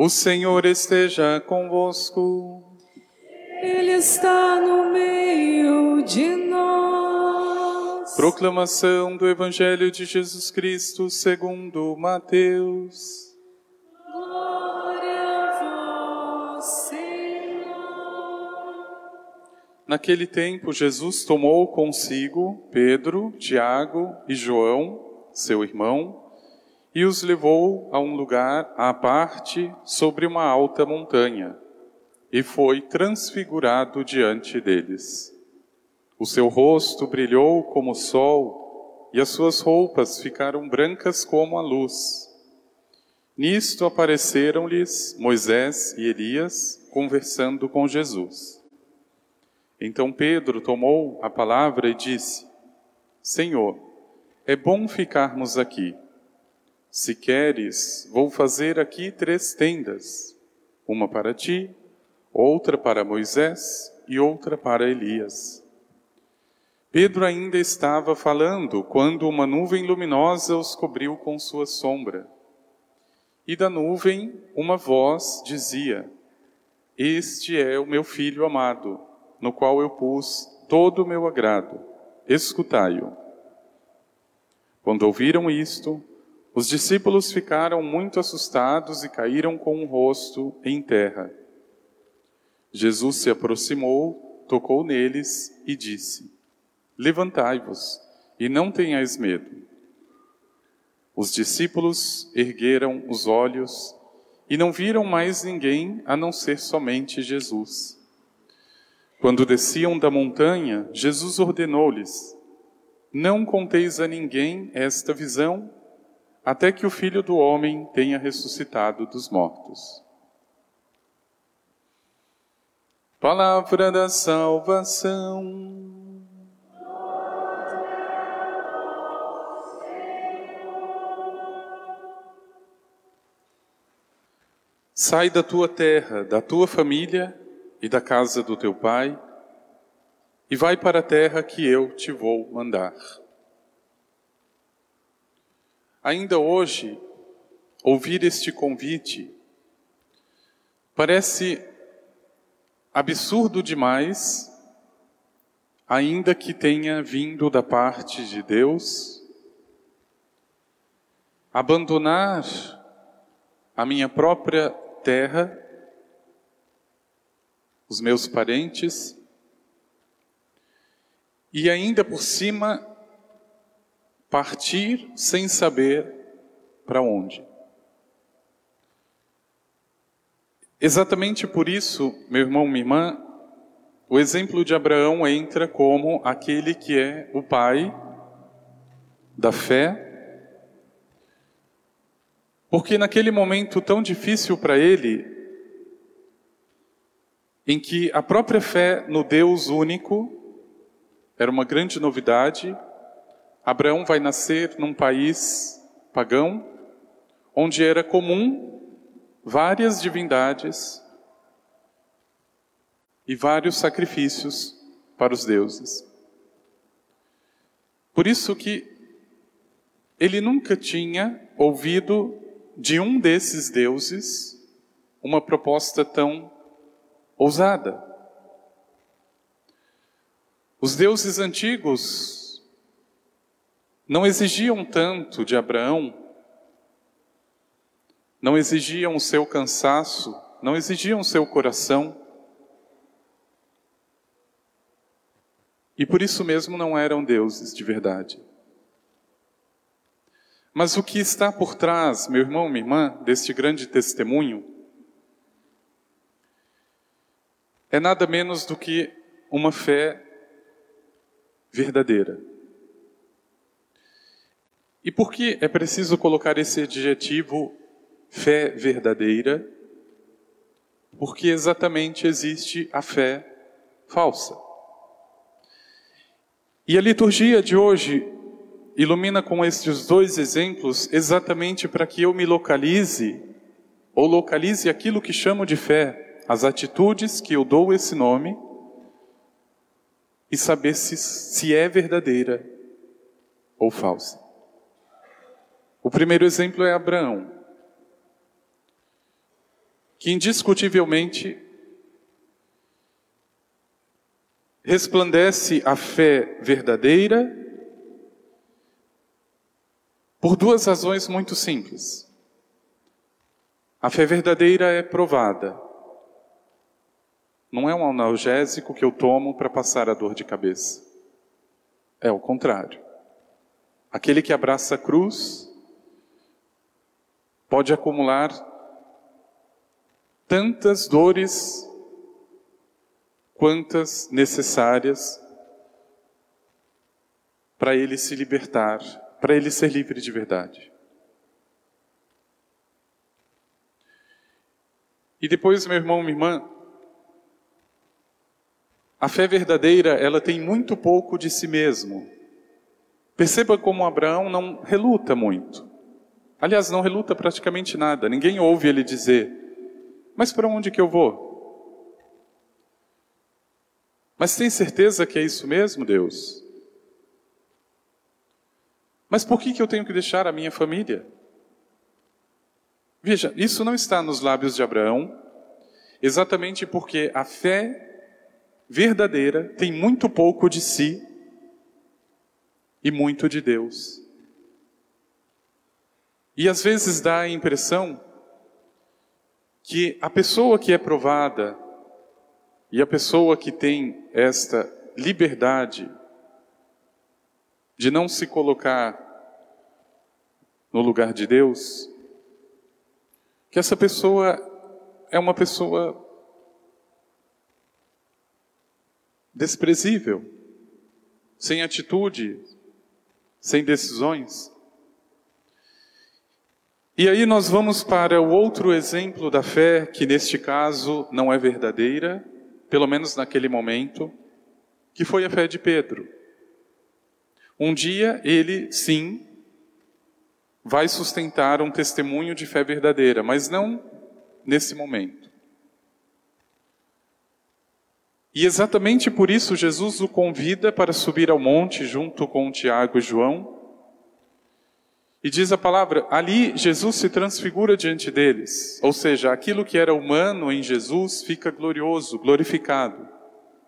O Senhor esteja convosco. Ele está no meio de nós. Proclamação do Evangelho de Jesus Cristo segundo Mateus. Glória a vós, Senhor. Naquele tempo, Jesus tomou consigo Pedro, Tiago e João, seu irmão, e os levou a um lugar à parte sobre uma alta montanha, e foi transfigurado diante deles. O seu rosto brilhou como o sol, e as suas roupas ficaram brancas como a luz. Nisto apareceram-lhes Moisés e Elias conversando com Jesus. Então Pedro tomou a palavra e disse: Senhor, é bom ficarmos aqui. Se queres, vou fazer aqui três tendas: uma para ti, outra para Moisés e outra para Elias. Pedro ainda estava falando quando uma nuvem luminosa os cobriu com sua sombra. E da nuvem uma voz dizia: Este é o meu filho amado, no qual eu pus todo o meu agrado. Escutai-o. Quando ouviram isto, os discípulos ficaram muito assustados e caíram com o rosto em terra. Jesus se aproximou, tocou neles e disse: Levantai-vos e não tenhais medo. Os discípulos ergueram os olhos e não viram mais ninguém a não ser somente Jesus. Quando desciam da montanha, Jesus ordenou-lhes: Não conteis a ninguém esta visão até que o Filho do Homem tenha ressuscitado dos mortos. Palavra da salvação. Sai da tua terra, da tua família e da casa do teu pai, e vai para a terra que eu te vou mandar. Ainda hoje, ouvir este convite parece absurdo demais, ainda que tenha vindo da parte de Deus. Abandonar a minha própria terra, os meus parentes, e ainda por cima partir sem saber para onde. Exatamente por isso, meu irmão, minha irmã, o exemplo de Abraão entra como aquele que é o pai da fé, porque naquele momento tão difícil para ele, em que a própria fé no Deus único era uma grande novidade, Abraão vai nascer num país pagão, onde era comum várias divindades e vários sacrifícios para os deuses. Por isso que ele nunca tinha ouvido de um desses deuses uma proposta tão ousada. Os deuses antigos não exigiam tanto de Abraão, não exigiam o seu cansaço, não exigiam o seu coração. E por isso mesmo não eram deuses de verdade. Mas o que está por trás, meu irmão, minha irmã, deste grande testemunho, é nada menos do que uma fé verdadeira. E por que é preciso colocar esse adjetivo fé verdadeira? Porque exatamente existe a fé falsa. E a liturgia de hoje ilumina com estes dois exemplos exatamente para que eu me localize, ou localize aquilo que chamo de fé, as atitudes que eu dou esse nome, e saber se, se é verdadeira ou falsa. O primeiro exemplo é Abraão. que indiscutivelmente resplandece a fé verdadeira por duas razões muito simples. A fé verdadeira é provada. Não é um analgésico que eu tomo para passar a dor de cabeça. É o contrário. Aquele que abraça a cruz pode acumular tantas dores quantas necessárias para ele se libertar, para ele ser livre de verdade. E depois, meu irmão, minha irmã, a fé verdadeira, ela tem muito pouco de si mesmo. Perceba como Abraão não reluta muito. Aliás, não reluta praticamente nada. Ninguém ouve ele dizer: Mas para onde que eu vou? Mas tem certeza que é isso mesmo, Deus? Mas por que, que eu tenho que deixar a minha família? Veja, isso não está nos lábios de Abraão, exatamente porque a fé verdadeira tem muito pouco de si e muito de Deus. E às vezes dá a impressão que a pessoa que é provada e a pessoa que tem esta liberdade de não se colocar no lugar de Deus, que essa pessoa é uma pessoa desprezível, sem atitude, sem decisões. E aí nós vamos para o outro exemplo da fé, que neste caso não é verdadeira, pelo menos naquele momento, que foi a fé de Pedro. Um dia ele, sim, vai sustentar um testemunho de fé verdadeira, mas não nesse momento. E exatamente por isso Jesus o convida para subir ao monte junto com Tiago e João. E diz a palavra, ali Jesus se transfigura diante deles, ou seja, aquilo que era humano em Jesus fica glorioso, glorificado.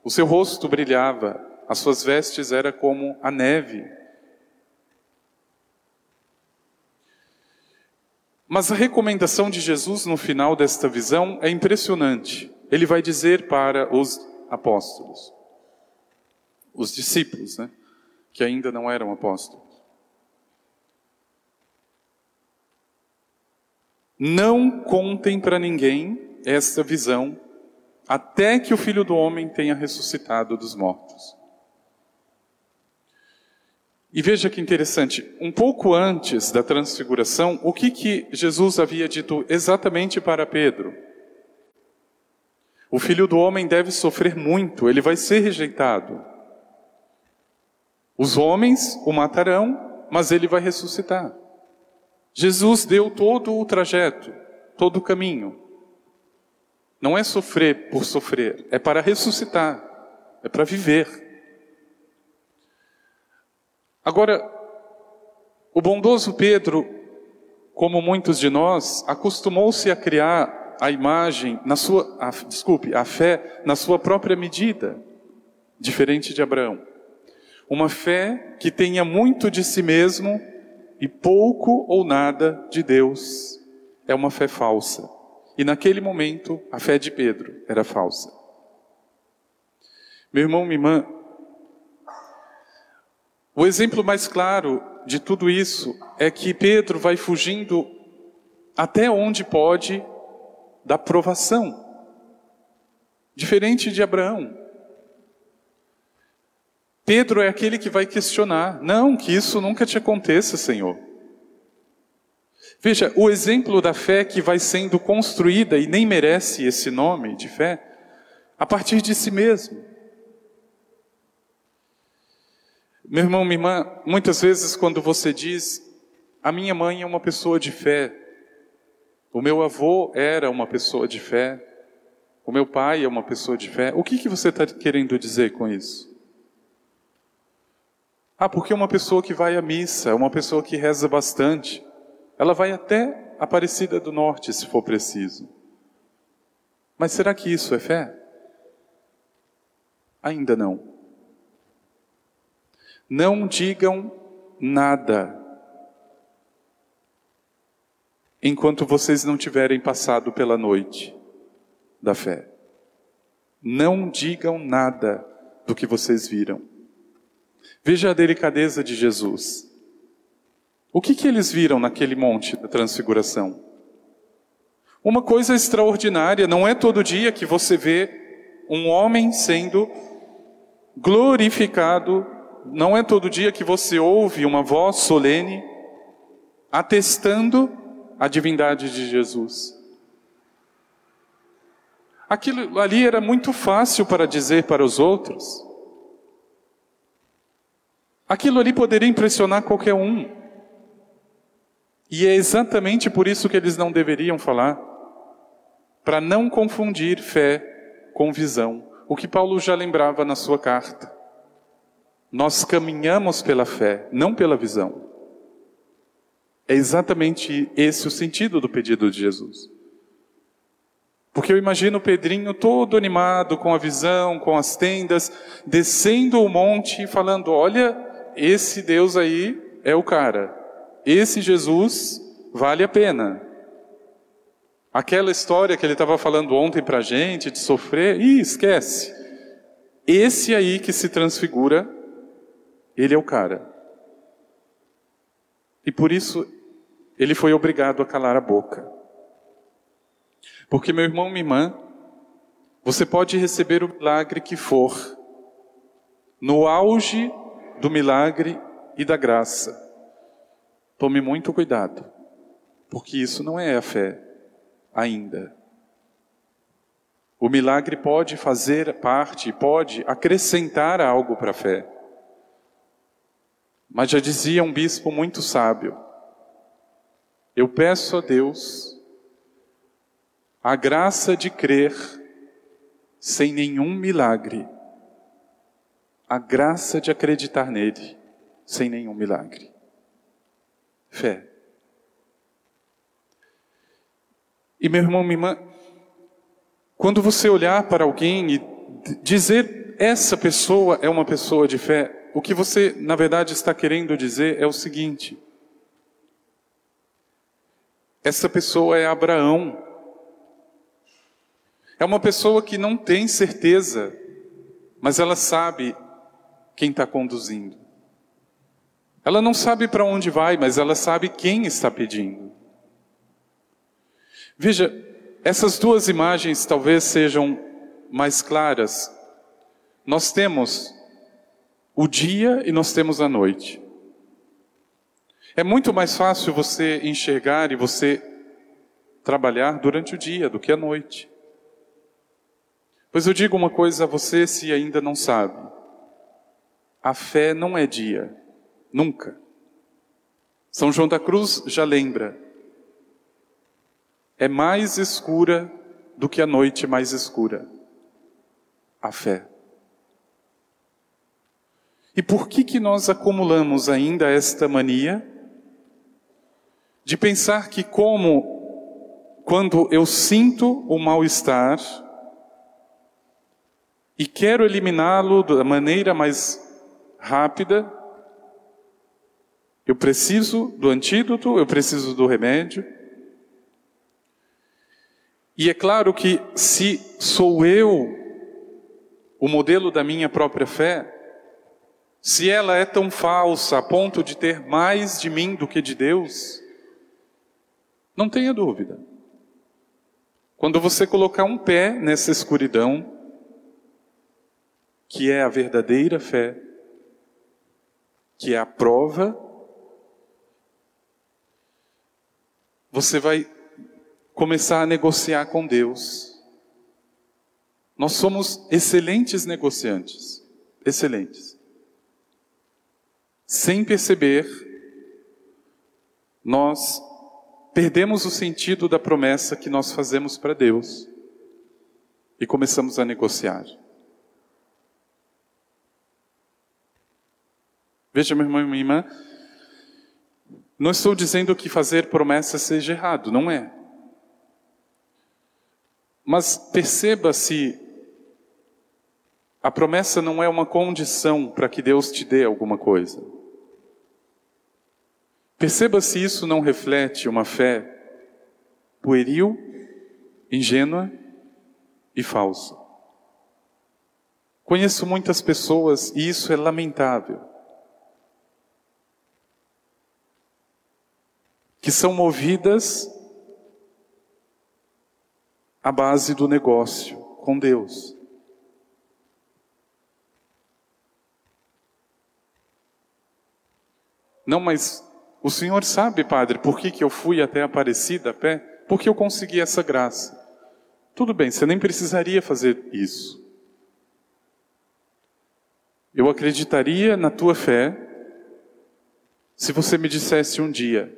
O seu rosto brilhava, as suas vestes eram como a neve. Mas a recomendação de Jesus no final desta visão é impressionante. Ele vai dizer para os apóstolos, os discípulos, né, que ainda não eram apóstolos. Não contem para ninguém esta visão até que o filho do homem tenha ressuscitado dos mortos. E veja que interessante, um pouco antes da transfiguração, o que, que Jesus havia dito exatamente para Pedro? O filho do homem deve sofrer muito, ele vai ser rejeitado. Os homens o matarão, mas ele vai ressuscitar. Jesus deu todo o trajeto, todo o caminho. Não é sofrer por sofrer, é para ressuscitar, é para viver. Agora, o bondoso Pedro, como muitos de nós, acostumou-se a criar a imagem na sua, a, desculpe, a fé na sua própria medida, diferente de Abraão. Uma fé que tenha muito de si mesmo e pouco ou nada de Deus é uma fé falsa. E naquele momento, a fé de Pedro era falsa. Meu irmão, minha irmã, o exemplo mais claro de tudo isso é que Pedro vai fugindo até onde pode da provação, diferente de Abraão. Pedro é aquele que vai questionar: não, que isso nunca te aconteça, Senhor. Veja, o exemplo da fé que vai sendo construída e nem merece esse nome de fé, a partir de si mesmo. Meu irmão, minha irmã, muitas vezes quando você diz, a minha mãe é uma pessoa de fé, o meu avô era uma pessoa de fé, o meu pai é uma pessoa de fé, o que, que você está querendo dizer com isso? Ah, porque uma pessoa que vai à missa, uma pessoa que reza bastante, ela vai até Aparecida do Norte, se for preciso. Mas será que isso é fé? Ainda não. Não digam nada enquanto vocês não tiverem passado pela noite da fé. Não digam nada do que vocês viram. Veja a delicadeza de Jesus. O que, que eles viram naquele monte da transfiguração? Uma coisa extraordinária, não é todo dia que você vê um homem sendo glorificado, não é todo dia que você ouve uma voz solene atestando a divindade de Jesus. Aquilo ali era muito fácil para dizer para os outros. Aquilo ali poderia impressionar qualquer um. E é exatamente por isso que eles não deveriam falar para não confundir fé com visão. O que Paulo já lembrava na sua carta. Nós caminhamos pela fé, não pela visão. É exatamente esse o sentido do pedido de Jesus. Porque eu imagino Pedrinho todo animado com a visão, com as tendas, descendo o monte e falando: Olha, esse Deus aí é o cara. Esse Jesus vale a pena. Aquela história que ele estava falando ontem para a gente de sofrer, ih, esquece. Esse aí que se transfigura, ele é o cara. E por isso ele foi obrigado a calar a boca. Porque, meu irmão, minha irmã, você pode receber o milagre que for, no auge do milagre e da graça. Tome muito cuidado, porque isso não é a fé ainda. O milagre pode fazer parte, pode acrescentar algo para a fé. Mas já dizia um bispo muito sábio: eu peço a Deus a graça de crer sem nenhum milagre, a graça de acreditar nele sem nenhum milagre. Fé. E meu irmão, minha irmã, quando você olhar para alguém e dizer essa pessoa é uma pessoa de fé, o que você na verdade está querendo dizer é o seguinte: essa pessoa é Abraão. É uma pessoa que não tem certeza, mas ela sabe quem está conduzindo. Ela não sabe para onde vai, mas ela sabe quem está pedindo. Veja, essas duas imagens talvez sejam mais claras. Nós temos o dia e nós temos a noite. É muito mais fácil você enxergar e você trabalhar durante o dia do que à noite. Pois eu digo uma coisa a você se ainda não sabe: a fé não é dia, nunca. São João da Cruz já lembra. É mais escura do que a noite mais escura. A fé. E por que que nós acumulamos ainda esta mania de pensar que como quando eu sinto o mal-estar e quero eliminá-lo da maneira mais rápida, eu preciso do antídoto, eu preciso do remédio. E é claro que se sou eu o modelo da minha própria fé, se ela é tão falsa a ponto de ter mais de mim do que de Deus, não tenha dúvida. Quando você colocar um pé nessa escuridão, que é a verdadeira fé, que é a prova, você vai começar a negociar com Deus. Nós somos excelentes negociantes, excelentes. Sem perceber, nós perdemos o sentido da promessa que nós fazemos para Deus e começamos a negociar. Veja, meu irmão e minha irmã, não estou dizendo que fazer promessas seja errado, não é. Mas perceba se a promessa não é uma condição para que Deus te dê alguma coisa. Perceba se isso não reflete uma fé pueril, ingênua e falsa. Conheço muitas pessoas e isso é lamentável. Que são movidas à base do negócio com Deus. Não, mas o senhor sabe, padre, por que, que eu fui até Aparecida a pé? Porque eu consegui essa graça. Tudo bem, você nem precisaria fazer isso. Eu acreditaria na tua fé se você me dissesse um dia: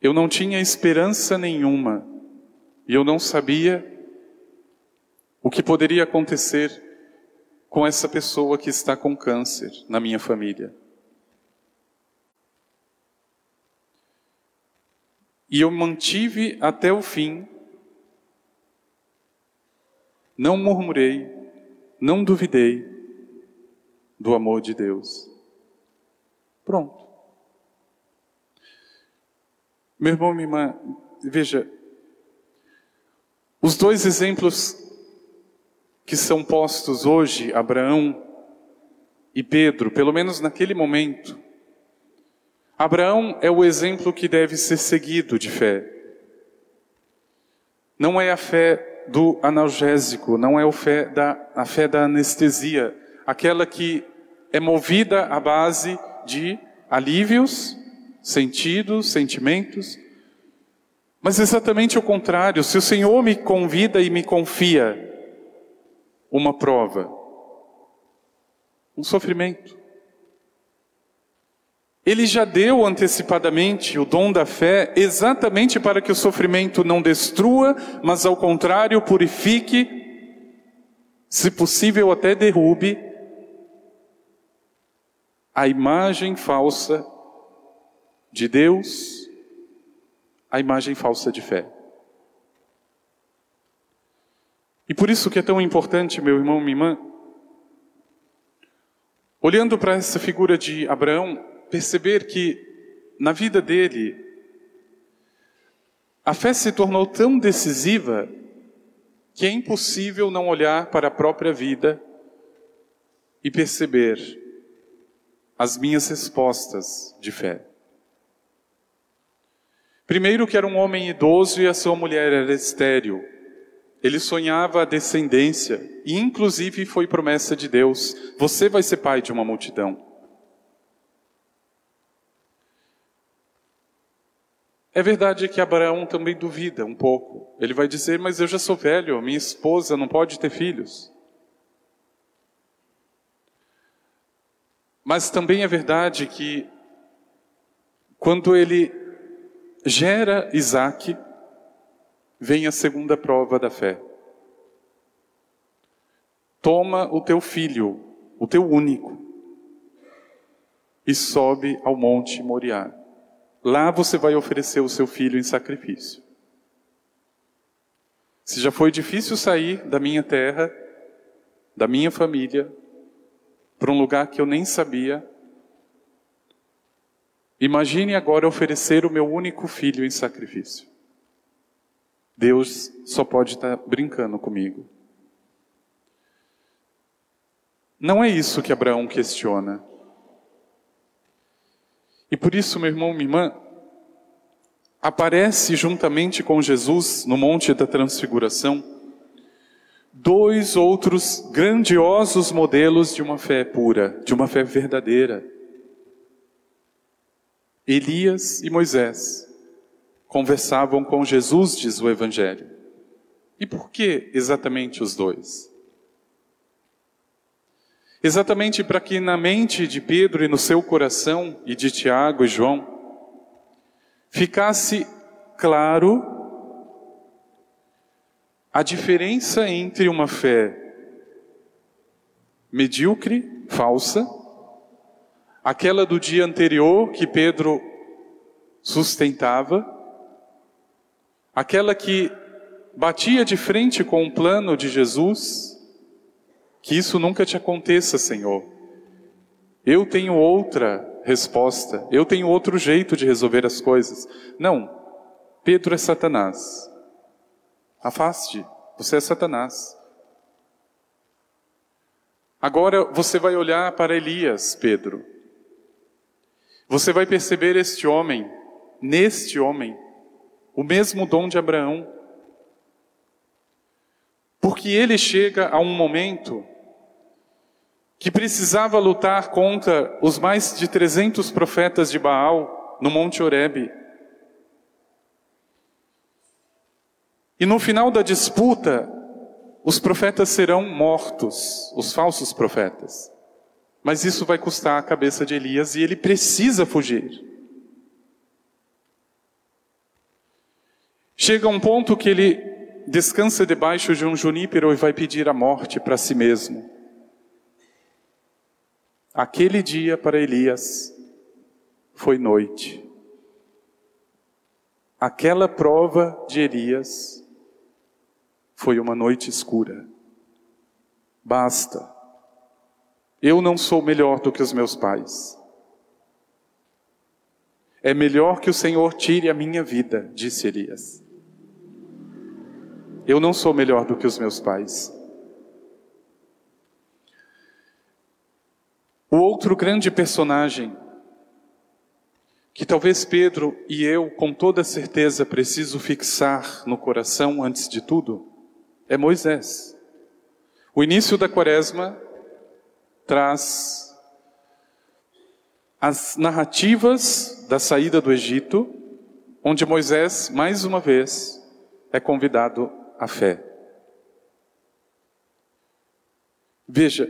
Eu não tinha esperança nenhuma e eu não sabia o que poderia acontecer com essa pessoa que está com câncer na minha família. E eu mantive até o fim, não murmurei, não duvidei do amor de Deus. Pronto. Meu irmão, minha irmã, veja, os dois exemplos que são postos hoje, Abraão e Pedro, pelo menos naquele momento. Abraão é o exemplo que deve ser seguido de fé. Não é a fé do analgésico, não é fé da, a fé da anestesia, aquela que é movida à base de alívios, sentidos, sentimentos. Mas exatamente o contrário, se o Senhor me convida e me confia uma prova, um sofrimento. Ele já deu antecipadamente o dom da fé exatamente para que o sofrimento não destrua, mas ao contrário purifique, se possível até derrube a imagem falsa de Deus, a imagem falsa de fé. E por isso que é tão importante, meu irmão, minha irmã, olhando para essa figura de Abraão, perceber que na vida dele, a fé se tornou tão decisiva que é impossível não olhar para a própria vida e perceber as minhas respostas de fé. Primeiro, que era um homem idoso e a sua mulher era estéril. Ele sonhava a descendência e, inclusive, foi promessa de Deus: você vai ser pai de uma multidão. É verdade que Abraão também duvida um pouco. Ele vai dizer: Mas eu já sou velho, minha esposa não pode ter filhos. Mas também é verdade que, quando ele gera Isaac, vem a segunda prova da fé. Toma o teu filho, o teu único, e sobe ao monte Moriá. Lá você vai oferecer o seu filho em sacrifício. Se já foi difícil sair da minha terra, da minha família, para um lugar que eu nem sabia, imagine agora oferecer o meu único filho em sacrifício. Deus só pode estar brincando comigo. Não é isso que Abraão questiona. E por isso, meu irmão, minha irmã, aparece juntamente com Jesus no Monte da Transfiguração dois outros grandiosos modelos de uma fé pura, de uma fé verdadeira. Elias e Moisés conversavam com Jesus, diz o Evangelho. E por que exatamente os dois? Exatamente para que na mente de Pedro e no seu coração, e de Tiago e João, ficasse claro a diferença entre uma fé medíocre, falsa, aquela do dia anterior que Pedro sustentava, aquela que batia de frente com o plano de Jesus, que isso nunca te aconteça, Senhor. Eu tenho outra resposta, eu tenho outro jeito de resolver as coisas. Não, Pedro é Satanás. Afaste, você é Satanás. Agora você vai olhar para Elias, Pedro. Você vai perceber este homem, neste homem, o mesmo dom de Abraão. Porque ele chega a um momento que precisava lutar contra os mais de 300 profetas de Baal no Monte Horebe. E no final da disputa, os profetas serão mortos, os falsos profetas. Mas isso vai custar a cabeça de Elias e ele precisa fugir. Chega um ponto que ele descansa debaixo de um junípero e vai pedir a morte para si mesmo. Aquele dia para Elias foi noite. Aquela prova de Elias foi uma noite escura. Basta. Eu não sou melhor do que os meus pais. É melhor que o Senhor tire a minha vida, disse Elias. Eu não sou melhor do que os meus pais. O outro grande personagem, que talvez Pedro e eu, com toda certeza, preciso fixar no coração antes de tudo, é Moisés. O início da quaresma traz as narrativas da saída do Egito, onde Moisés, mais uma vez, é convidado à fé. Veja,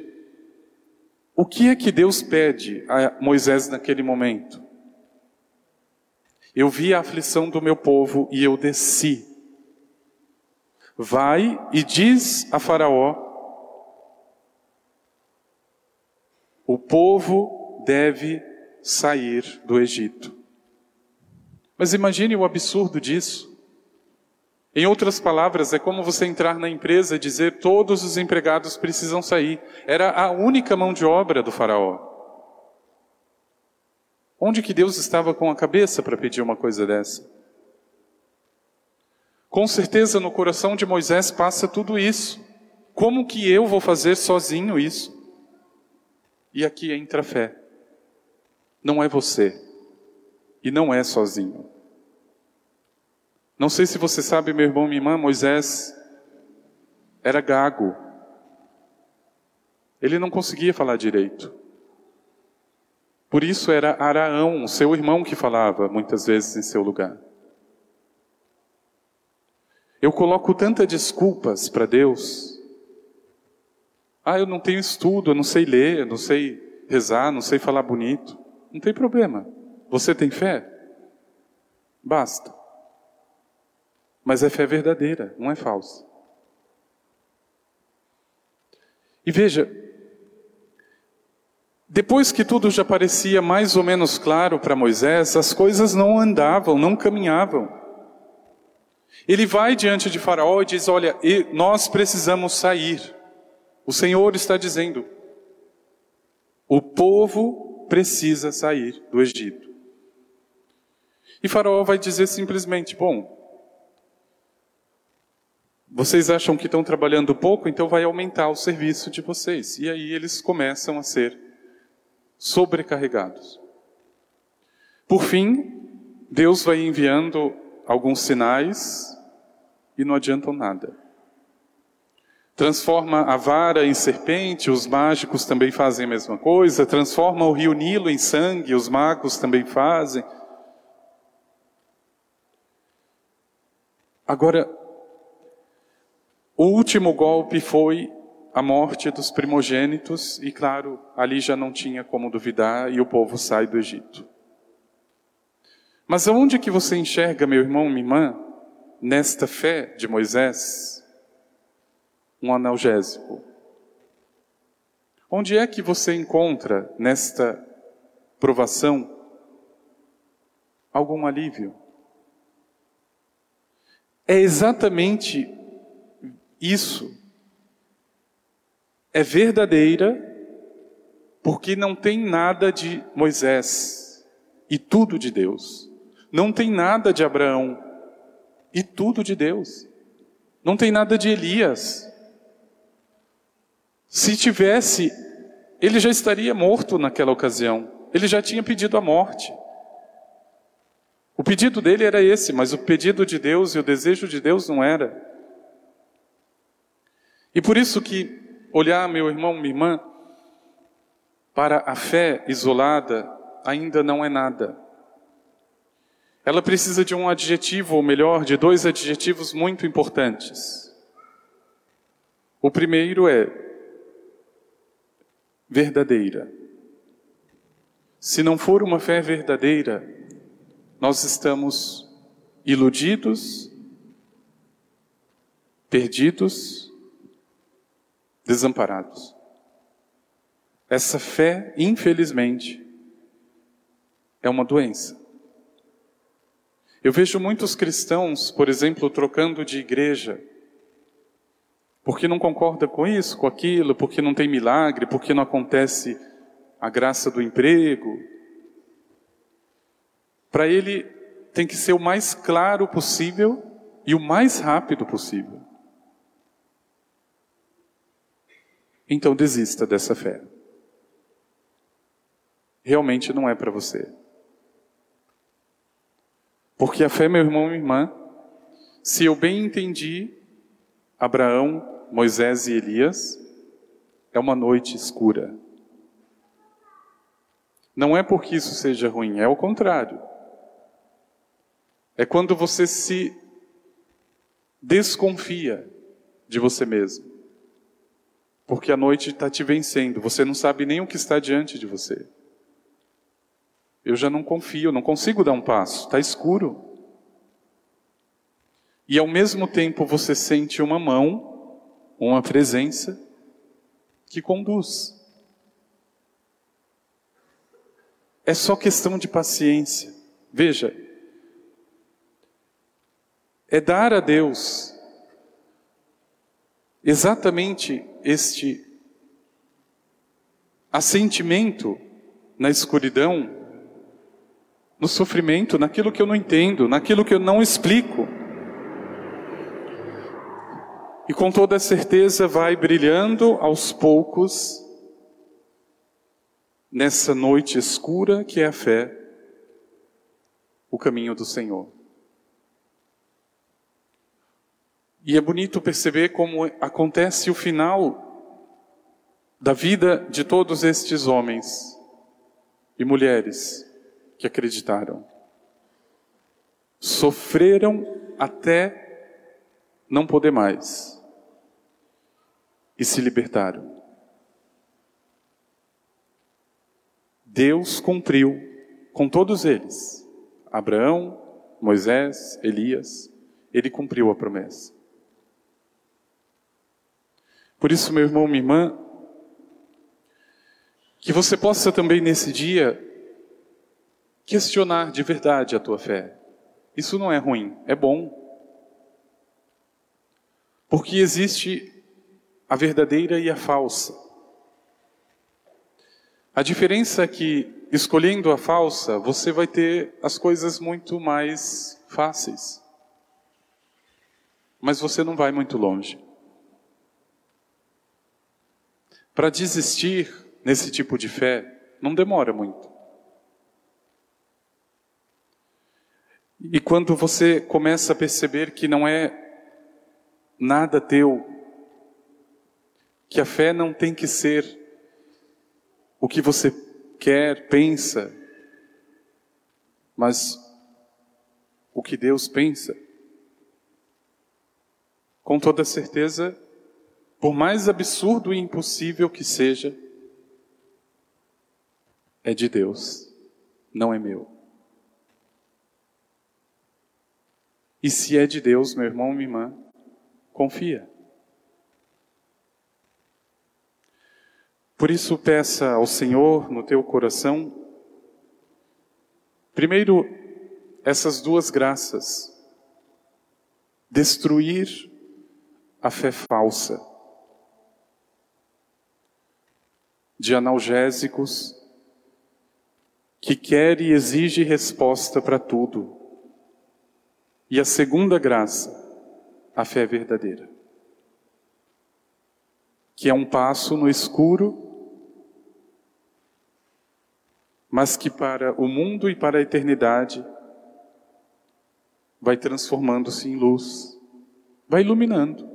o que é que Deus pede a Moisés naquele momento? Eu vi a aflição do meu povo e eu desci. Vai e diz a Faraó: o povo deve sair do Egito. Mas imagine o absurdo disso. Em outras palavras, é como você entrar na empresa e dizer todos os empregados precisam sair. Era a única mão de obra do faraó. Onde que Deus estava com a cabeça para pedir uma coisa dessa? Com certeza no coração de Moisés passa tudo isso. Como que eu vou fazer sozinho isso? E aqui entra a fé. Não é você. E não é sozinho. Não sei se você sabe, meu irmão, minha irmã, Moisés era gago. Ele não conseguia falar direito. Por isso era Araão, seu irmão, que falava muitas vezes em seu lugar. Eu coloco tantas desculpas para Deus. Ah, eu não tenho estudo, eu não sei ler, eu não sei rezar, não sei falar bonito. Não tem problema. Você tem fé? Basta. Mas é fé verdadeira, não é falsa. E veja, depois que tudo já parecia mais ou menos claro para Moisés, as coisas não andavam, não caminhavam. Ele vai diante de Faraó e diz: Olha, nós precisamos sair. O Senhor está dizendo: o povo precisa sair do Egito. E Faraó vai dizer simplesmente: Bom, vocês acham que estão trabalhando pouco, então vai aumentar o serviço de vocês. E aí eles começam a ser sobrecarregados. Por fim, Deus vai enviando alguns sinais e não adiantam nada. Transforma a vara em serpente, os mágicos também fazem a mesma coisa. Transforma o rio Nilo em sangue, os magos também fazem. Agora, o último golpe foi a morte dos primogênitos, e claro, ali já não tinha como duvidar, e o povo sai do Egito. Mas aonde que você enxerga, meu irmão, minha irmã, nesta fé de Moisés, um analgésico? Onde é que você encontra nesta provação algum alívio? é exatamente isso. É verdadeira porque não tem nada de Moisés e tudo de Deus. Não tem nada de Abraão e tudo de Deus. Não tem nada de Elias. Se tivesse, ele já estaria morto naquela ocasião. Ele já tinha pedido a morte. O pedido dele era esse, mas o pedido de Deus e o desejo de Deus não era. E por isso que olhar, meu irmão, minha irmã, para a fé isolada ainda não é nada. Ela precisa de um adjetivo, ou melhor, de dois adjetivos muito importantes. O primeiro é verdadeira. Se não for uma fé verdadeira, nós estamos iludidos, perdidos, desamparados. Essa fé, infelizmente, é uma doença. Eu vejo muitos cristãos, por exemplo, trocando de igreja, porque não concorda com isso, com aquilo, porque não tem milagre, porque não acontece a graça do emprego. Para ele tem que ser o mais claro possível e o mais rápido possível. Então desista dessa fé. Realmente não é para você. Porque a fé, meu irmão e minha irmã, se eu bem entendi, Abraão, Moisés e Elias, é uma noite escura. Não é porque isso seja ruim, é o contrário. É quando você se desconfia de você mesmo. Porque a noite está te vencendo, você não sabe nem o que está diante de você eu já não confio, não consigo dar um passo, está escuro. E ao mesmo tempo você sente uma mão, uma presença que conduz. É só questão de paciência. Veja, é dar a Deus exatamente este assentimento na escuridão no sofrimento, naquilo que eu não entendo, naquilo que eu não explico. E com toda certeza vai brilhando aos poucos nessa noite escura que é a fé, o caminho do Senhor. E é bonito perceber como acontece o final da vida de todos estes homens e mulheres que acreditaram. Sofreram até não poder mais e se libertaram. Deus cumpriu com todos eles. Abraão, Moisés, Elias, ele cumpriu a promessa. Por isso, meu irmão, minha irmã, que você possa também nesse dia questionar de verdade a tua fé. Isso não é ruim, é bom. Porque existe a verdadeira e a falsa. A diferença é que, escolhendo a falsa, você vai ter as coisas muito mais fáceis. Mas você não vai muito longe. Para desistir nesse tipo de fé, não demora muito. E quando você começa a perceber que não é nada teu, que a fé não tem que ser o que você quer, pensa, mas o que Deus pensa. Com toda certeza, por mais absurdo e impossível que seja, é de Deus, não é meu. E se é de Deus, meu irmão, minha irmã, confia. Por isso, peça ao Senhor no teu coração, primeiro, essas duas graças. Destruir a fé falsa. De analgésicos que quer e exige resposta para tudo. E a segunda graça, a fé verdadeira, que é um passo no escuro, mas que para o mundo e para a eternidade vai transformando-se em luz, vai iluminando.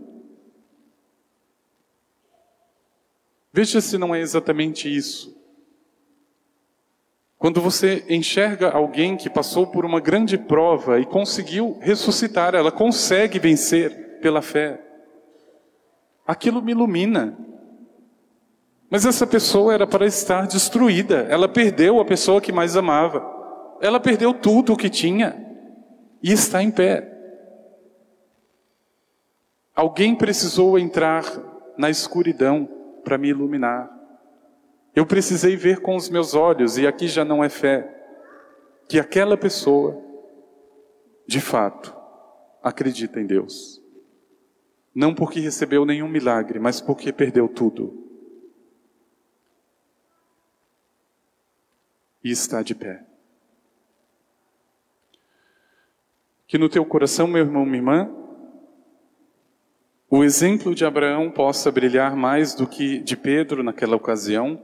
Veja se não é exatamente isso. Quando você enxerga alguém que passou por uma grande prova e conseguiu ressuscitar, ela consegue vencer pela fé. Aquilo me ilumina. Mas essa pessoa era para estar destruída. Ela perdeu a pessoa que mais amava. Ela perdeu tudo o que tinha e está em pé. Alguém precisou entrar na escuridão para me iluminar. Eu precisei ver com os meus olhos, e aqui já não é fé, que aquela pessoa, de fato, acredita em Deus. Não porque recebeu nenhum milagre, mas porque perdeu tudo. E está de pé. Que no teu coração, meu irmão, minha irmã, o exemplo de Abraão possa brilhar mais do que de Pedro naquela ocasião,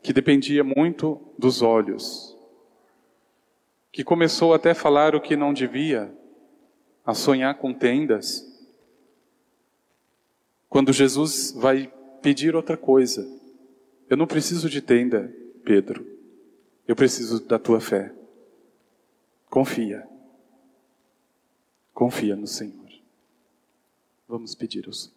que dependia muito dos olhos, que começou até a falar o que não devia, a sonhar com tendas, quando Jesus vai pedir outra coisa. Eu não preciso de tenda, Pedro. Eu preciso da tua fé. Confia. Confia no Senhor. Vamos pedir ao Senhor.